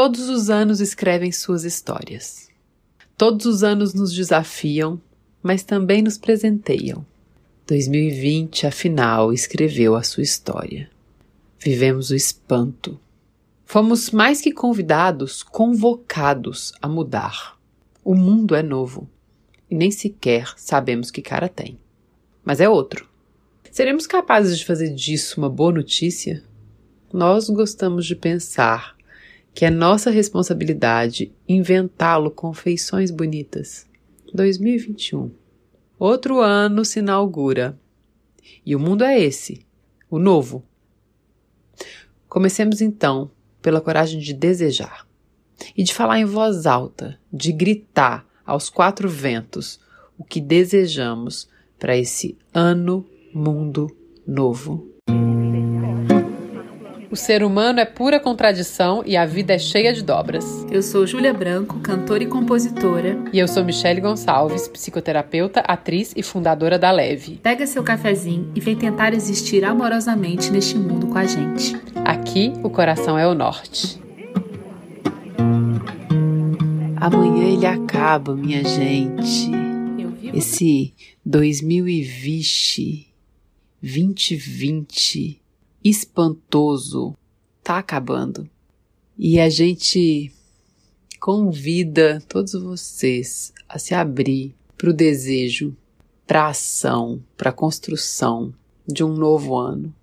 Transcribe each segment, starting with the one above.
Todos os anos escrevem suas histórias. Todos os anos nos desafiam, mas também nos presenteiam. 2020, afinal, escreveu a sua história. Vivemos o espanto. Fomos mais que convidados, convocados a mudar. O mundo é novo e nem sequer sabemos que cara tem. Mas é outro. Seremos capazes de fazer disso uma boa notícia? Nós gostamos de pensar que é nossa responsabilidade inventá-lo com feições bonitas. 2021. Outro ano se inaugura. E o mundo é esse, o novo. Comecemos então pela coragem de desejar e de falar em voz alta, de gritar aos quatro ventos o que desejamos para esse ano mundo novo. O ser humano é pura contradição e a vida é cheia de dobras. Eu sou Júlia Branco, cantora e compositora. E eu sou Michele Gonçalves, psicoterapeuta, atriz e fundadora da Leve. Pega seu cafezinho e vem tentar existir amorosamente neste mundo com a gente. Aqui, o coração é o norte. Amanhã ele acaba, minha gente. Esse 2020, 2020 espantoso tá acabando. E a gente convida todos vocês a se abrir para o desejo, para a ação, para a construção de um novo ano.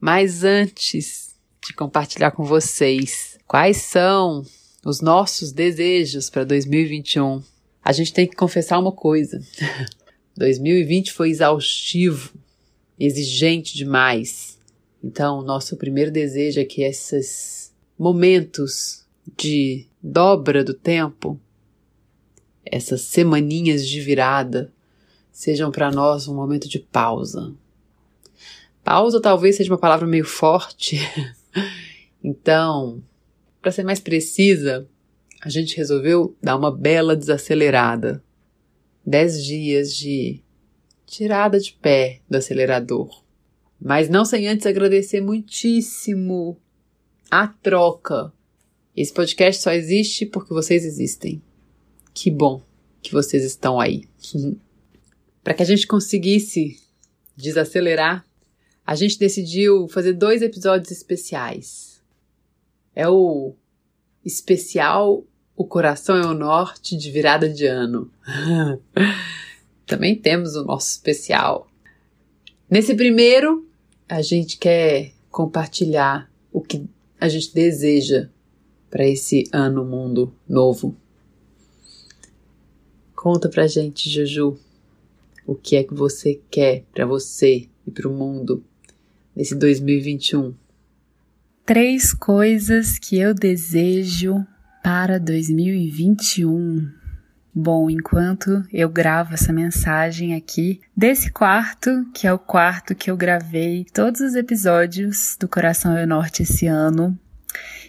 Mas antes de compartilhar com vocês quais são os nossos desejos para 2021, a gente tem que confessar uma coisa. 2020 foi exaustivo, exigente demais. Então, nosso primeiro desejo é que esses momentos de dobra do tempo, essas semaninhas de virada, sejam para nós um momento de pausa. Pausa talvez seja uma palavra meio forte. então, para ser mais precisa, a gente resolveu dar uma bela desacelerada. Dez dias de tirada de pé do acelerador. Mas não sem antes agradecer muitíssimo a troca. Esse podcast só existe porque vocês existem. Que bom que vocês estão aí. Para que a gente conseguisse desacelerar, a gente decidiu fazer dois episódios especiais. É o especial O Coração é o Norte de virada de ano. Também temos o nosso especial. Nesse primeiro, a gente quer compartilhar o que a gente deseja para esse ano mundo novo. Conta pra gente, Juju, o que é que você quer para você e para o mundo nesse 2021. Três coisas que eu desejo para 2021. Bom, enquanto eu gravo essa mensagem aqui desse quarto, que é o quarto que eu gravei todos os episódios do Coração é Norte esse ano,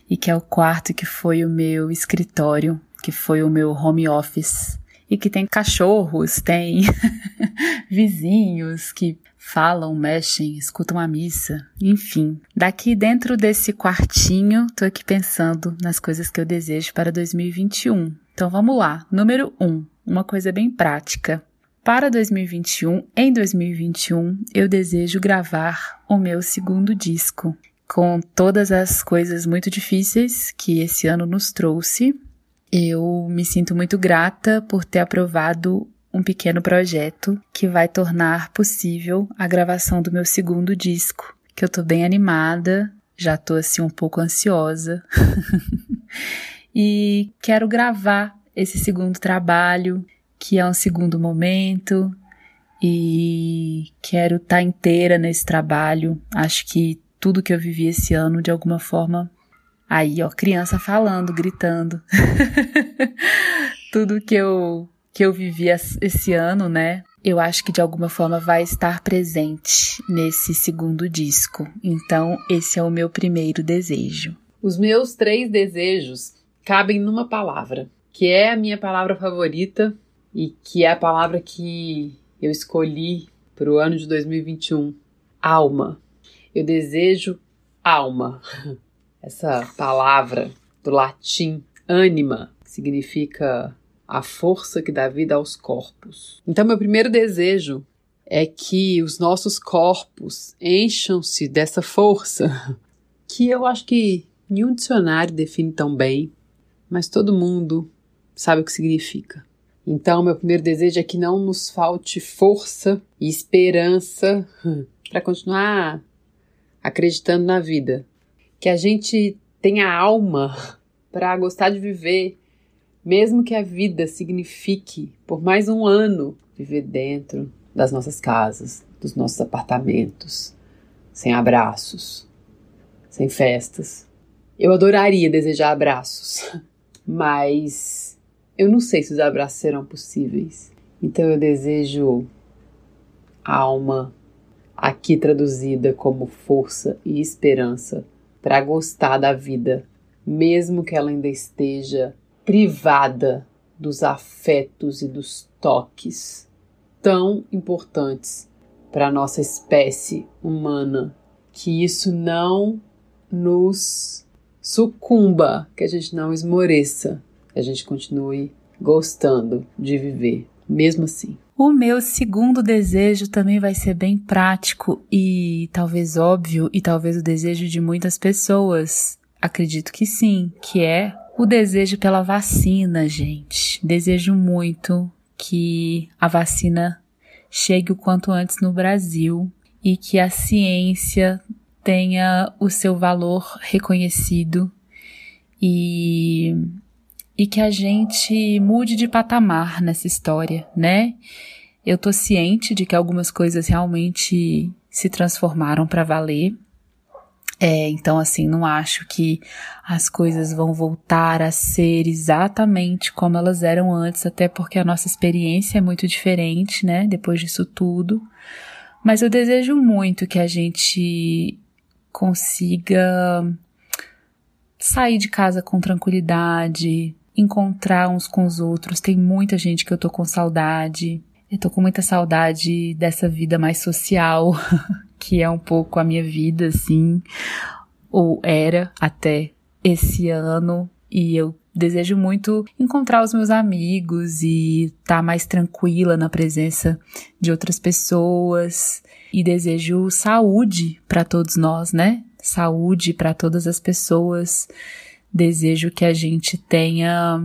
e que é o quarto que foi o meu escritório, que foi o meu home office, e que tem cachorros, tem vizinhos que falam, mexem, escutam a missa, enfim. Daqui dentro desse quartinho, tô aqui pensando nas coisas que eu desejo para 2021. Então vamos lá. Número 1, um, uma coisa bem prática. Para 2021, em 2021, eu desejo gravar o meu segundo disco, com todas as coisas muito difíceis que esse ano nos trouxe. Eu me sinto muito grata por ter aprovado um pequeno projeto que vai tornar possível a gravação do meu segundo disco, que eu tô bem animada, já tô assim um pouco ansiosa. e quero gravar esse segundo trabalho, que é um segundo momento, e quero estar tá inteira nesse trabalho. Acho que tudo que eu vivi esse ano, de alguma forma. Aí, ó, criança falando, gritando. tudo que eu que eu vivi esse ano, né? Eu acho que de alguma forma vai estar presente nesse segundo disco. Então, esse é o meu primeiro desejo. Os meus três desejos cabem numa palavra, que é a minha palavra favorita e que é a palavra que eu escolhi para o ano de 2021: alma. Eu desejo alma. Essa palavra do latim anima, que significa a força que dá vida aos corpos. Então, meu primeiro desejo é que os nossos corpos encham-se dessa força, que eu acho que nenhum dicionário define tão bem, mas todo mundo sabe o que significa. Então, meu primeiro desejo é que não nos falte força e esperança para continuar acreditando na vida. Que a gente tenha alma para gostar de viver, mesmo que a vida signifique por mais um ano viver dentro das nossas casas, dos nossos apartamentos, sem abraços, sem festas. Eu adoraria desejar abraços, mas eu não sei se os abraços serão possíveis. Então eu desejo alma, aqui traduzida como força e esperança, para gostar da vida, mesmo que ela ainda esteja privada dos afetos e dos toques tão importantes para a nossa espécie humana, que isso não nos sucumba, que a gente não esmoreça, que a gente continue gostando de viver, mesmo assim. O meu segundo desejo também vai ser bem prático e talvez óbvio, e talvez o desejo de muitas pessoas. Acredito que sim, que é o desejo pela vacina, gente. Desejo muito que a vacina chegue o quanto antes no Brasil e que a ciência tenha o seu valor reconhecido e, e que a gente mude de patamar nessa história, né? Eu tô ciente de que algumas coisas realmente se transformaram para valer é, então, assim, não acho que as coisas vão voltar a ser exatamente como elas eram antes, até porque a nossa experiência é muito diferente, né? Depois disso tudo. Mas eu desejo muito que a gente consiga sair de casa com tranquilidade, encontrar uns com os outros. Tem muita gente que eu tô com saudade. Eu tô com muita saudade dessa vida mais social que é um pouco a minha vida, assim, ou era até esse ano, e eu desejo muito encontrar os meus amigos e estar tá mais tranquila na presença de outras pessoas. E desejo saúde para todos nós, né? Saúde para todas as pessoas. Desejo que a gente tenha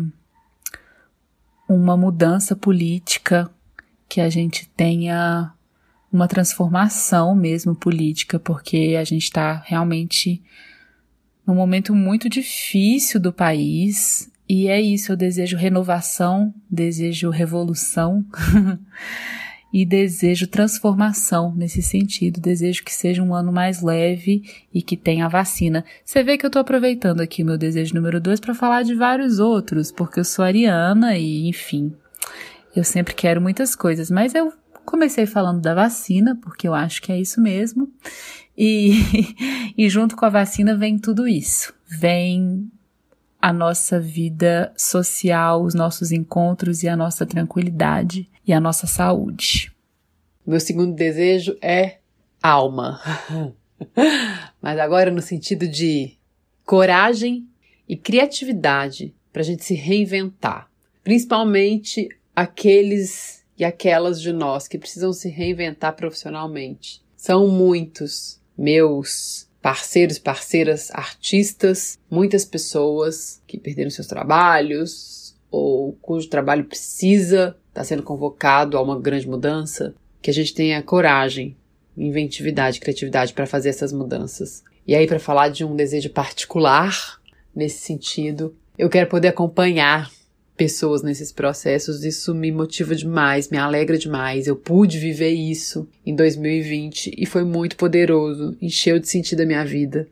uma mudança política, que a gente tenha uma transformação mesmo política, porque a gente está realmente num momento muito difícil do país. E é isso, eu desejo renovação, desejo revolução e desejo transformação nesse sentido. Desejo que seja um ano mais leve e que tenha vacina. Você vê que eu estou aproveitando aqui o meu desejo número dois para falar de vários outros, porque eu sou ariana e, enfim, eu sempre quero muitas coisas, mas eu Comecei falando da vacina, porque eu acho que é isso mesmo. E, e junto com a vacina vem tudo isso. Vem a nossa vida social, os nossos encontros e a nossa tranquilidade e a nossa saúde. Meu segundo desejo é alma. Mas agora no sentido de coragem e criatividade para a gente se reinventar. Principalmente aqueles e aquelas de nós que precisam se reinventar profissionalmente. São muitos meus parceiros, parceiras, artistas, muitas pessoas que perderam seus trabalhos ou cujo trabalho precisa estar tá sendo convocado a uma grande mudança, que a gente tenha coragem, inventividade, criatividade para fazer essas mudanças. E aí para falar de um desejo particular nesse sentido, eu quero poder acompanhar pessoas nesses processos, isso me motiva demais, me alegra demais. Eu pude viver isso em 2020 e foi muito poderoso, encheu de sentido a minha vida.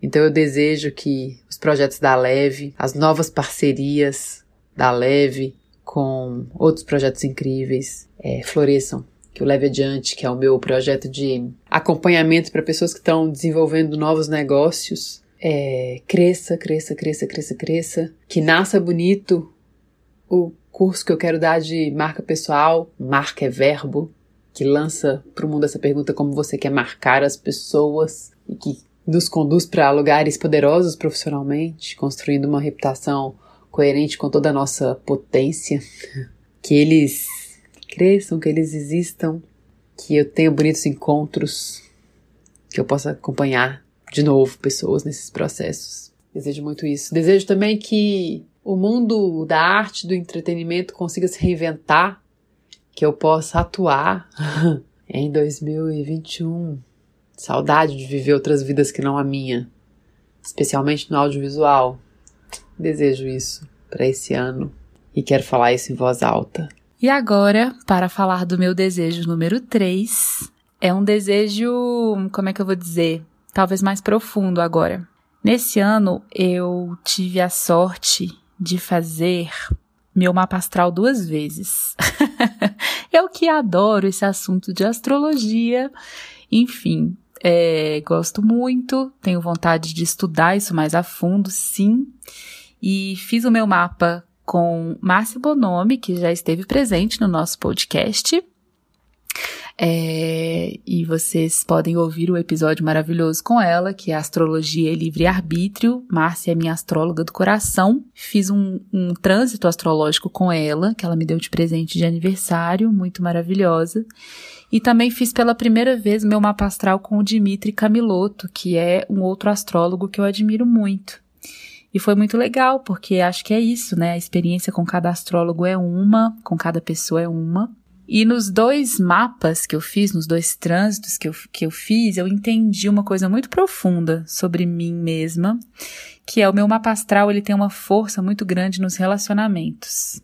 Então eu desejo que os projetos da Leve, as novas parcerias da Leve com outros projetos incríveis é, floresçam. Que o Leve Adiante, que é o meu projeto de acompanhamento para pessoas que estão desenvolvendo novos negócios, é, cresça, cresça, cresça, cresça, cresça. Que nasça bonito o curso que eu quero dar de marca pessoal, marca é verbo, que lança para o mundo essa pergunta como você quer marcar as pessoas e que nos conduz para lugares poderosos profissionalmente, construindo uma reputação coerente com toda a nossa potência, que eles cresçam, que eles existam, que eu tenha bonitos encontros, que eu possa acompanhar de novo pessoas nesses processos. Desejo muito isso. Desejo também que o mundo da arte, do entretenimento consiga se reinventar, que eu possa atuar em 2021. Saudade de viver outras vidas que não a minha, especialmente no audiovisual. Desejo isso para esse ano e quero falar isso em voz alta. E agora, para falar do meu desejo número 3, é um desejo, como é que eu vou dizer? Talvez mais profundo agora. Nesse ano, eu tive a sorte de fazer meu mapa astral duas vezes. eu que adoro esse assunto de astrologia. Enfim, é, gosto muito, tenho vontade de estudar isso mais a fundo, sim. E fiz o meu mapa com Márcia Bonomi, que já esteve presente no nosso podcast. É, e vocês podem ouvir o episódio maravilhoso com ela, que é Astrologia e Livre Arbítrio. Márcia é minha astróloga do coração. Fiz um, um trânsito astrológico com ela, que ela me deu de presente de aniversário, muito maravilhosa. E também fiz pela primeira vez meu mapa astral com o Dimitri Camiloto, que é um outro astrólogo que eu admiro muito. E foi muito legal, porque acho que é isso, né? A experiência com cada astrólogo é uma, com cada pessoa é uma. E nos dois mapas que eu fiz, nos dois trânsitos que eu, que eu fiz, eu entendi uma coisa muito profunda sobre mim mesma, que é o meu mapa astral, ele tem uma força muito grande nos relacionamentos.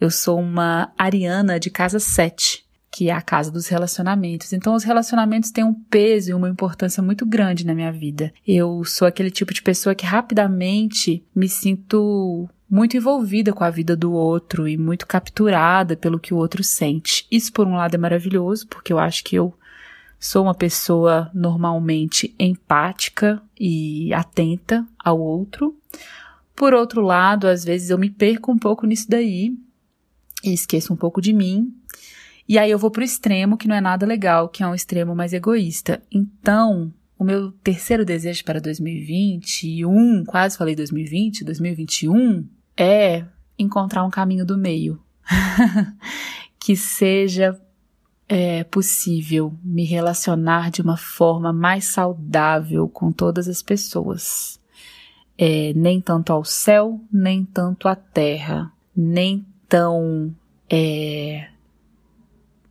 Eu sou uma ariana de casa 7 que é a casa dos relacionamentos. Então, os relacionamentos têm um peso e uma importância muito grande na minha vida. Eu sou aquele tipo de pessoa que rapidamente me sinto muito envolvida com a vida do outro e muito capturada pelo que o outro sente. Isso, por um lado, é maravilhoso, porque eu acho que eu sou uma pessoa normalmente empática e atenta ao outro. Por outro lado, às vezes eu me perco um pouco nisso daí e esqueço um pouco de mim e aí eu vou pro extremo, que não é nada legal, que é um extremo mais egoísta. Então, o meu terceiro desejo para 2021, quase falei 2020, 2021, é encontrar um caminho do meio. que seja é, possível me relacionar de uma forma mais saudável com todas as pessoas. É, nem tanto ao céu, nem tanto à terra, nem tão é,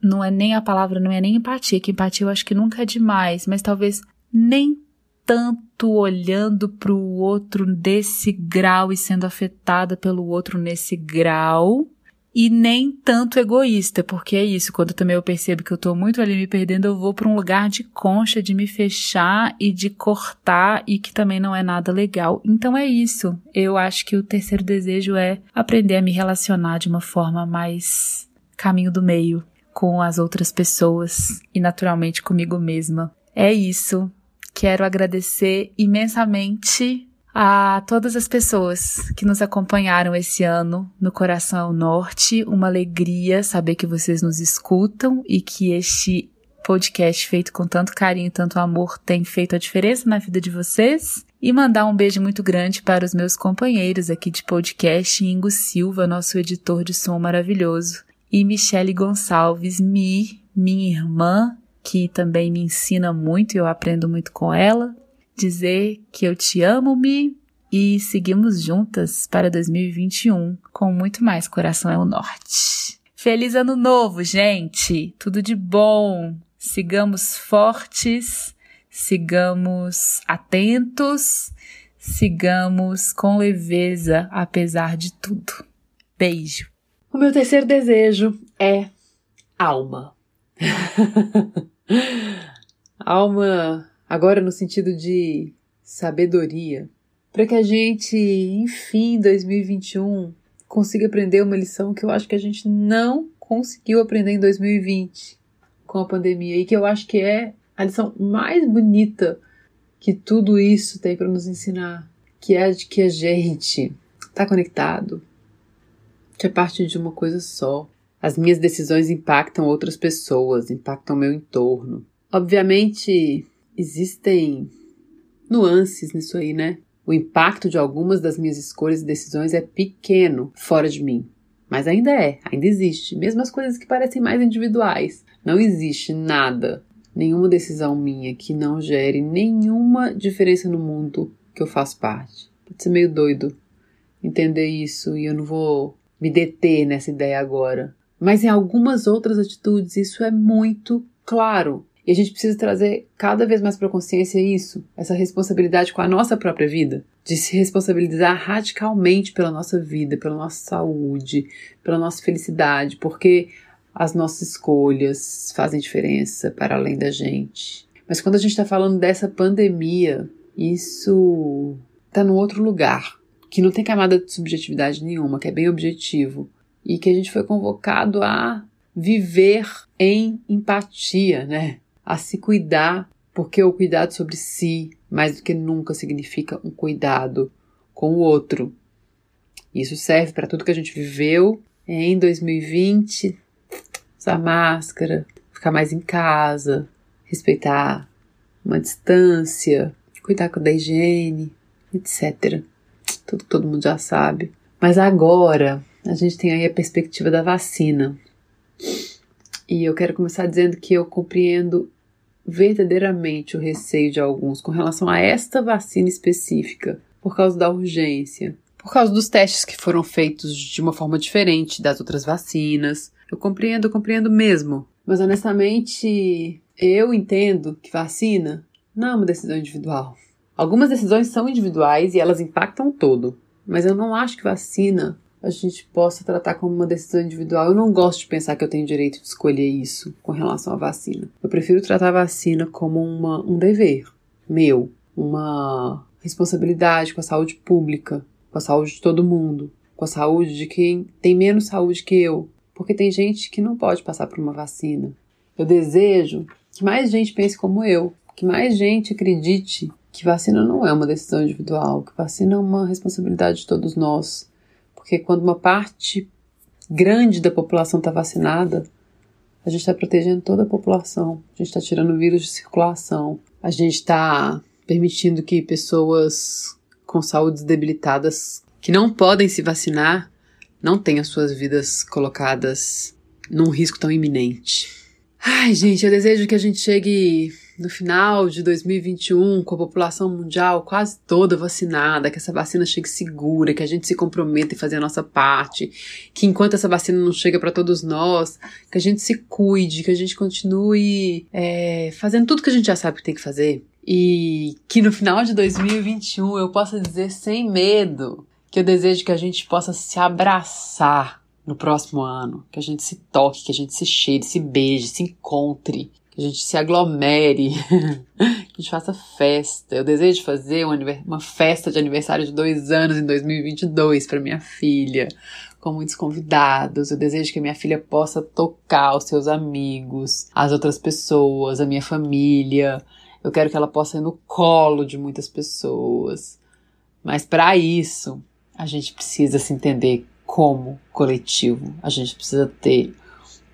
não é nem a palavra, não é nem empatia, que empatia eu acho que nunca é demais, mas talvez nem tanto olhando para o outro desse grau e sendo afetada pelo outro nesse grau, e nem tanto egoísta, porque é isso, quando também eu percebo que eu tô muito ali me perdendo, eu vou para um lugar de concha, de me fechar e de cortar e que também não é nada legal. Então é isso. Eu acho que o terceiro desejo é aprender a me relacionar de uma forma mais caminho do meio, com as outras pessoas e naturalmente comigo mesma. É isso. Quero agradecer imensamente a todas as pessoas que nos acompanharam esse ano no Coração Norte. Uma alegria saber que vocês nos escutam e que este podcast feito com tanto carinho e tanto amor tem feito a diferença na vida de vocês. E mandar um beijo muito grande para os meus companheiros aqui de podcast, Ingo Silva, nosso editor de som maravilhoso, e Michele Gonçalves, Mi, minha irmã, que também me ensina muito e eu aprendo muito com ela. Dizer que eu te amo, Mi, e seguimos juntas para 2021 com muito mais Coração é o Norte. Feliz Ano Novo, gente! Tudo de bom! Sigamos fortes, sigamos atentos, sigamos com leveza apesar de tudo. Beijo! O meu terceiro desejo é alma. alma, agora no sentido de sabedoria, para que a gente, enfim, 2021 consiga aprender uma lição que eu acho que a gente não conseguiu aprender em 2020 com a pandemia e que eu acho que é a lição mais bonita que tudo isso tem para nos ensinar, que é a de que a gente está conectado, é parte de uma coisa só. As minhas decisões impactam outras pessoas, impactam meu entorno. Obviamente, existem nuances nisso aí, né? O impacto de algumas das minhas escolhas e decisões é pequeno fora de mim. Mas ainda é, ainda existe. Mesmo as coisas que parecem mais individuais. Não existe nada, nenhuma decisão minha que não gere nenhuma diferença no mundo que eu faço parte. Pode ser meio doido entender isso e eu não vou me deter nessa ideia agora. Mas em algumas outras atitudes isso é muito claro. E a gente precisa trazer cada vez mais para a consciência isso, essa responsabilidade com a nossa própria vida, de se responsabilizar radicalmente pela nossa vida, pela nossa saúde, pela nossa felicidade, porque as nossas escolhas fazem diferença para além da gente. Mas quando a gente está falando dessa pandemia, isso está num outro lugar, que não tem camada de subjetividade nenhuma, que é bem objetivo, e que a gente foi convocado a viver em empatia, né? a se cuidar, porque o cuidado sobre si, mais do que nunca, significa um cuidado com o outro. Isso serve para tudo que a gente viveu em 2020, usar máscara, ficar mais em casa, respeitar uma distância, cuidar da higiene, etc. Tudo que todo mundo já sabe. Mas agora a gente tem aí a perspectiva da vacina. E eu quero começar dizendo que eu compreendo verdadeiramente o receio de alguns com relação a esta vacina específica, por causa da urgência, por causa dos testes que foram feitos de uma forma diferente das outras vacinas. Eu compreendo, eu compreendo mesmo. Mas honestamente, eu entendo que vacina não é uma decisão individual. Algumas decisões são individuais e elas impactam todo, mas eu não acho que vacina a gente possa tratar como uma decisão individual. Eu não gosto de pensar que eu tenho direito de escolher isso com relação à vacina. Eu prefiro tratar a vacina como uma, um dever meu, uma responsabilidade com a saúde pública, com a saúde de todo mundo, com a saúde de quem tem menos saúde que eu, porque tem gente que não pode passar por uma vacina. Eu desejo que mais gente pense como eu, que mais gente acredite que vacina não é uma decisão individual, que vacina é uma responsabilidade de todos nós porque quando uma parte grande da população está vacinada, a gente está protegendo toda a população, a gente está tirando o vírus de circulação, a gente está permitindo que pessoas com saúdes debilitadas que não podem se vacinar não tenham suas vidas colocadas num risco tão iminente. Ai, gente, eu desejo que a gente chegue no final de 2021, com a população mundial quase toda vacinada, que essa vacina chegue segura, que a gente se comprometa em fazer a nossa parte, que enquanto essa vacina não chega para todos nós, que a gente se cuide, que a gente continue é, fazendo tudo que a gente já sabe que tem que fazer. E que no final de 2021 eu possa dizer sem medo que eu desejo que a gente possa se abraçar no próximo ano, que a gente se toque, que a gente se cheire, se beije, se encontre, que a gente se aglomere, que a gente faça festa. Eu desejo fazer uma, uma festa de aniversário de dois anos em 2022 para minha filha, com muitos convidados. Eu desejo que a minha filha possa tocar os seus amigos, as outras pessoas, a minha família. Eu quero que ela possa ir no colo de muitas pessoas. Mas para isso, a gente precisa se entender como coletivo. A gente precisa ter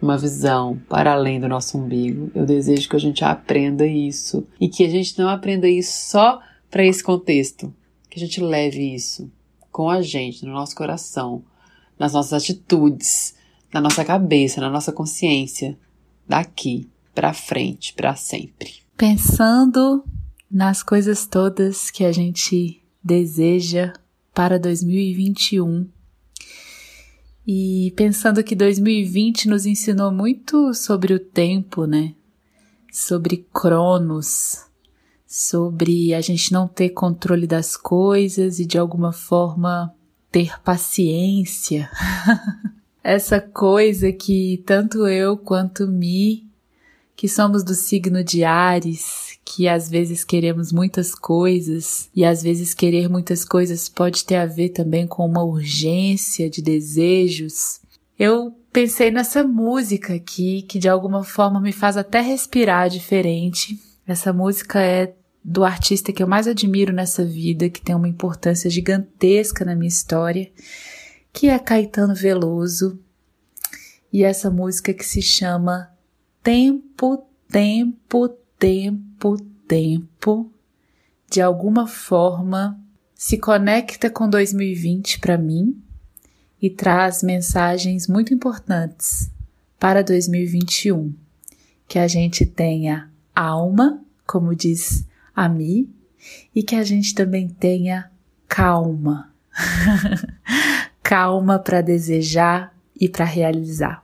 uma visão para além do nosso umbigo. Eu desejo que a gente aprenda isso e que a gente não aprenda isso só para esse contexto, que a gente leve isso com a gente, no nosso coração, nas nossas atitudes, na nossa cabeça, na nossa consciência, daqui para frente, para sempre. Pensando nas coisas todas que a gente deseja para 2021 e pensando que 2020 nos ensinou muito sobre o tempo, né? Sobre Cronos, sobre a gente não ter controle das coisas e de alguma forma ter paciência. Essa coisa que tanto eu quanto Mi, que somos do signo de Ares, que às vezes queremos muitas coisas e às vezes querer muitas coisas pode ter a ver também com uma urgência de desejos. Eu pensei nessa música aqui que de alguma forma me faz até respirar diferente. Essa música é do artista que eu mais admiro nessa vida, que tem uma importância gigantesca na minha história, que é Caetano Veloso. E essa música que se chama Tempo, Tempo, tempo, tempo de alguma forma se conecta com 2020 para mim e traz mensagens muito importantes para 2021. Que a gente tenha alma, como diz a Mi, e que a gente também tenha calma. calma para desejar e para realizar.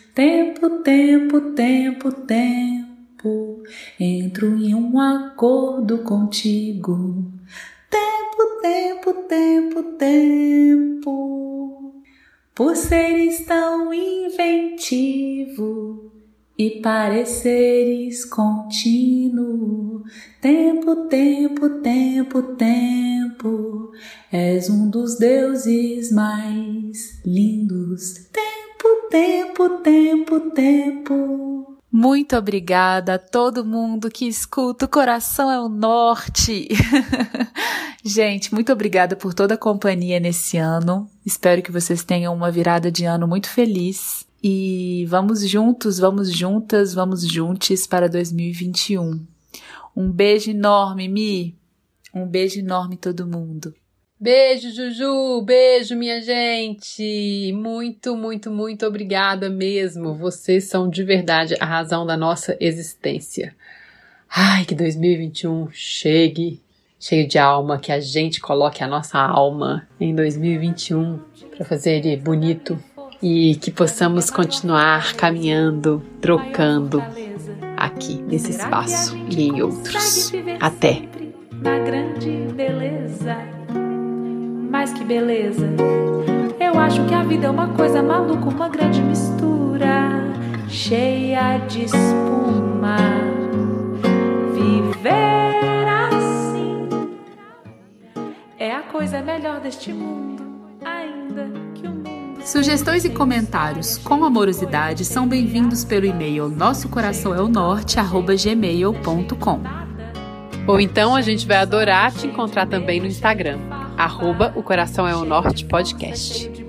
Tempo, tempo, tempo, tempo, entro em um acordo contigo. Tempo, tempo, tempo, tempo, por seres tão inventivo e pareceres contínuo. Tempo, tempo, tempo, tempo, és um dos deuses mais lindos. Tempo, tempo, tempo, tempo. Muito obrigada a todo mundo que escuta. O coração é o norte. Gente, muito obrigada por toda a companhia nesse ano. Espero que vocês tenham uma virada de ano muito feliz. E vamos juntos, vamos juntas, vamos juntos para 2021. Um beijo enorme, Mi. Um beijo enorme todo mundo. Beijo, Juju! Beijo, minha gente! Muito, muito, muito obrigada mesmo. Vocês são de verdade a razão da nossa existência. Ai, que 2021 chegue, cheio de alma, que a gente coloque a nossa alma em 2021 para fazer ele bonito e que possamos continuar caminhando, trocando aqui nesse espaço e em outros. Até! Mais que beleza. Eu acho que a vida é uma coisa maluca, uma grande mistura, cheia de espuma. Viver assim é a coisa melhor deste mundo, ainda que o mundo. Sugestões e comentários com amorosidade são bem-vindos pelo e-mail nosso coração é o norte gmail.com. Ou então a gente vai adorar te encontrar também no Instagram, arroba o Coração é o Norte Podcast.